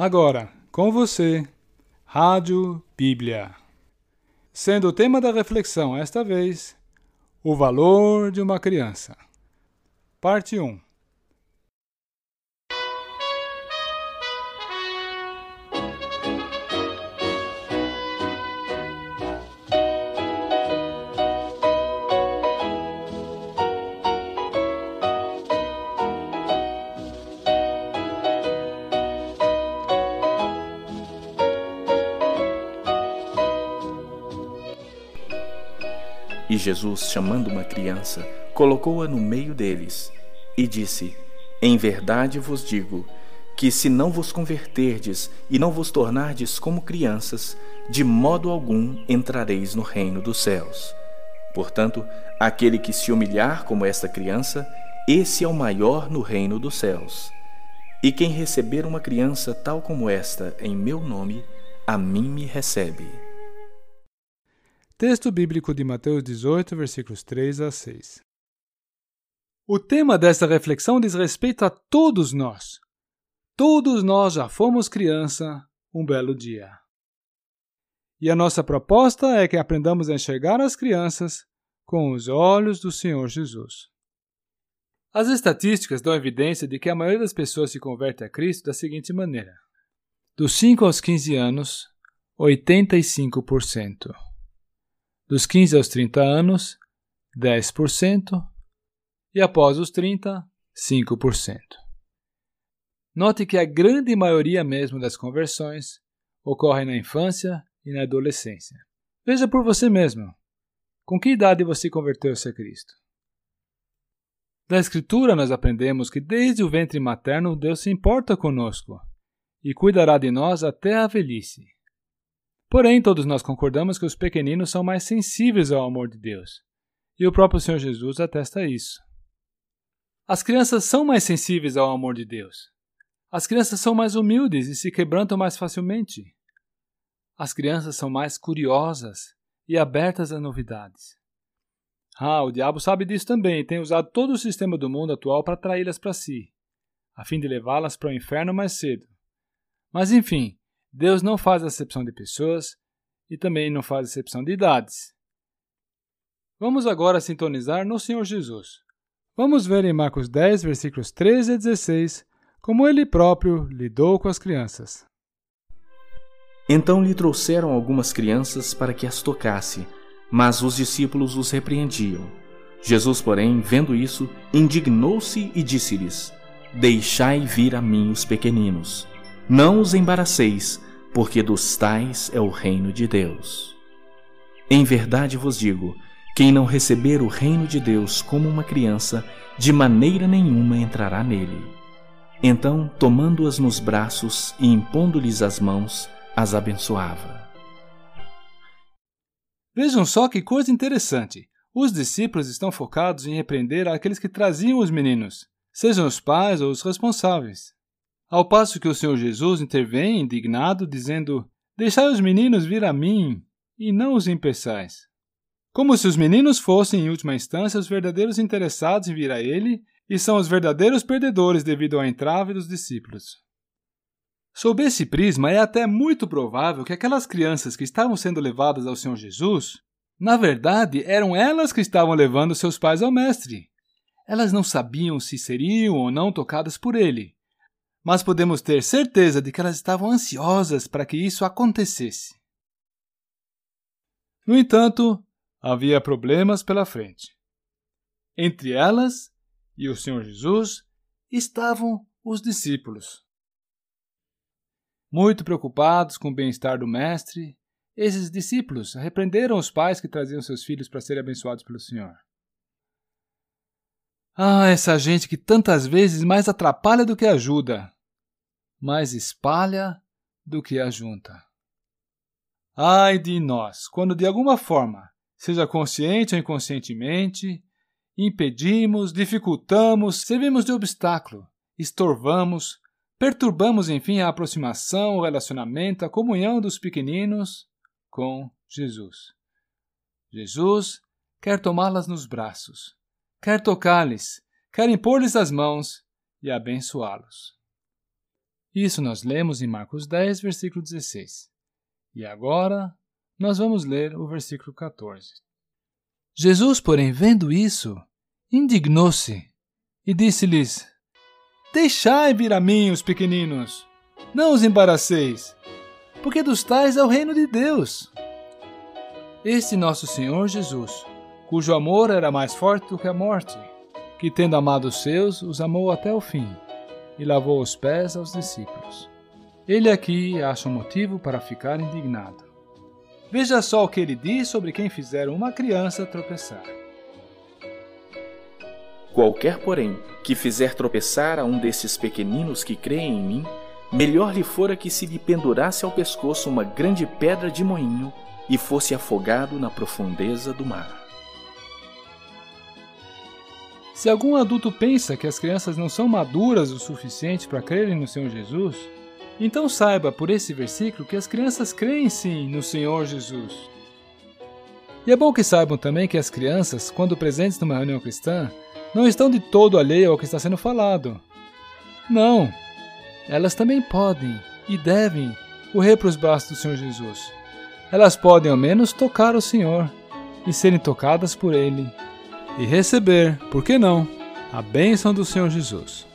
Agora, com você, Rádio Bíblia. Sendo o tema da reflexão esta vez, o valor de uma criança. Parte 1. E Jesus, chamando uma criança, colocou-a no meio deles e disse: Em verdade vos digo que, se não vos converterdes e não vos tornardes como crianças, de modo algum entrareis no reino dos céus. Portanto, aquele que se humilhar como esta criança, esse é o maior no reino dos céus. E quem receber uma criança tal como esta em meu nome, a mim me recebe. Texto bíblico de Mateus 18, versículos 3 a 6. O tema desta reflexão diz respeito a todos nós. Todos nós já fomos criança um belo dia. E a nossa proposta é que aprendamos a enxergar as crianças com os olhos do Senhor Jesus. As estatísticas dão evidência de que a maioria das pessoas se converte a Cristo da seguinte maneira: dos 5 aos 15 anos, 85%. Dos 15 aos 30 anos, 10%, e após os 30, 5%. Note que a grande maioria mesmo das conversões ocorre na infância e na adolescência. Veja por você mesmo. Com que idade você converteu-se a Cristo? Da Escritura nós aprendemos que desde o ventre materno Deus se importa conosco e cuidará de nós até a velhice. Porém, todos nós concordamos que os pequeninos são mais sensíveis ao amor de Deus, e o próprio Senhor Jesus atesta isso. As crianças são mais sensíveis ao amor de Deus. As crianças são mais humildes e se quebrantam mais facilmente. As crianças são mais curiosas e abertas a novidades. Ah, o diabo sabe disso também e tem usado todo o sistema do mundo atual para atraí-las para si, a fim de levá-las para o inferno mais cedo. Mas enfim, Deus não faz acepção de pessoas e também não faz acepção de idades. Vamos agora sintonizar no Senhor Jesus. Vamos ver em Marcos 10, versículos 13 a 16, como ele próprio lidou com as crianças. Então lhe trouxeram algumas crianças para que as tocasse, mas os discípulos os repreendiam. Jesus, porém, vendo isso, indignou-se e disse-lhes: Deixai vir a mim os pequeninos não os embaraceis, porque dos tais é o reino de Deus. Em verdade vos digo: quem não receber o reino de Deus como uma criança, de maneira nenhuma entrará nele. Então, tomando-as nos braços e impondo-lhes as mãos, as abençoava. Vejam só que coisa interessante. Os discípulos estão focados em repreender aqueles que traziam os meninos, sejam os pais ou os responsáveis. Ao passo que o Senhor Jesus intervém indignado, dizendo: Deixai os meninos vir a mim, e não os impeçais. Como se os meninos fossem, em última instância, os verdadeiros interessados em vir a Ele e são os verdadeiros perdedores devido ao entrave dos discípulos. Sob esse prisma, é até muito provável que aquelas crianças que estavam sendo levadas ao Senhor Jesus, na verdade, eram elas que estavam levando seus pais ao Mestre. Elas não sabiam se seriam ou não tocadas por ele mas podemos ter certeza de que elas estavam ansiosas para que isso acontecesse. No entanto, havia problemas pela frente. Entre elas e o Senhor Jesus estavam os discípulos. Muito preocupados com o bem-estar do Mestre, esses discípulos repreenderam os pais que traziam seus filhos para serem abençoados pelo Senhor. Ah, essa gente que tantas vezes mais atrapalha do que ajuda, mais espalha do que ajunta. Ai de nós, quando de alguma forma, seja consciente ou inconscientemente, impedimos, dificultamos, servimos de obstáculo, estorvamos, perturbamos, enfim, a aproximação, o relacionamento, a comunhão dos pequeninos com Jesus. Jesus quer tomá-las nos braços quer tocar-lhes, quer impor-lhes as mãos e abençoá-los. Isso nós lemos em Marcos 10, versículo 16. E agora nós vamos ler o versículo 14. Jesus, porém, vendo isso, indignou-se e disse-lhes: Deixai vir a mim os pequeninos, não os embaraceis, porque dos tais é o reino de Deus. Este nosso Senhor Jesus, cujo amor era mais forte do que a morte, que tendo amado os seus, os amou até o fim, e lavou os pés aos discípulos. Ele aqui acha um motivo para ficar indignado. Veja só o que ele diz sobre quem fizer uma criança tropeçar. Qualquer, porém, que fizer tropeçar a um desses pequeninos que creem em mim, melhor lhe fora que se lhe pendurasse ao pescoço uma grande pedra de moinho e fosse afogado na profundeza do mar. Se algum adulto pensa que as crianças não são maduras o suficiente para crerem no Senhor Jesus, então saiba por esse versículo que as crianças creem sim no Senhor Jesus. E é bom que saibam também que as crianças, quando presentes numa reunião cristã, não estão de todo alheias ao que está sendo falado. Não, elas também podem e devem correr para os braços do Senhor Jesus. Elas podem ao menos tocar o Senhor e serem tocadas por Ele e receber, por que não, a bênção do Senhor Jesus.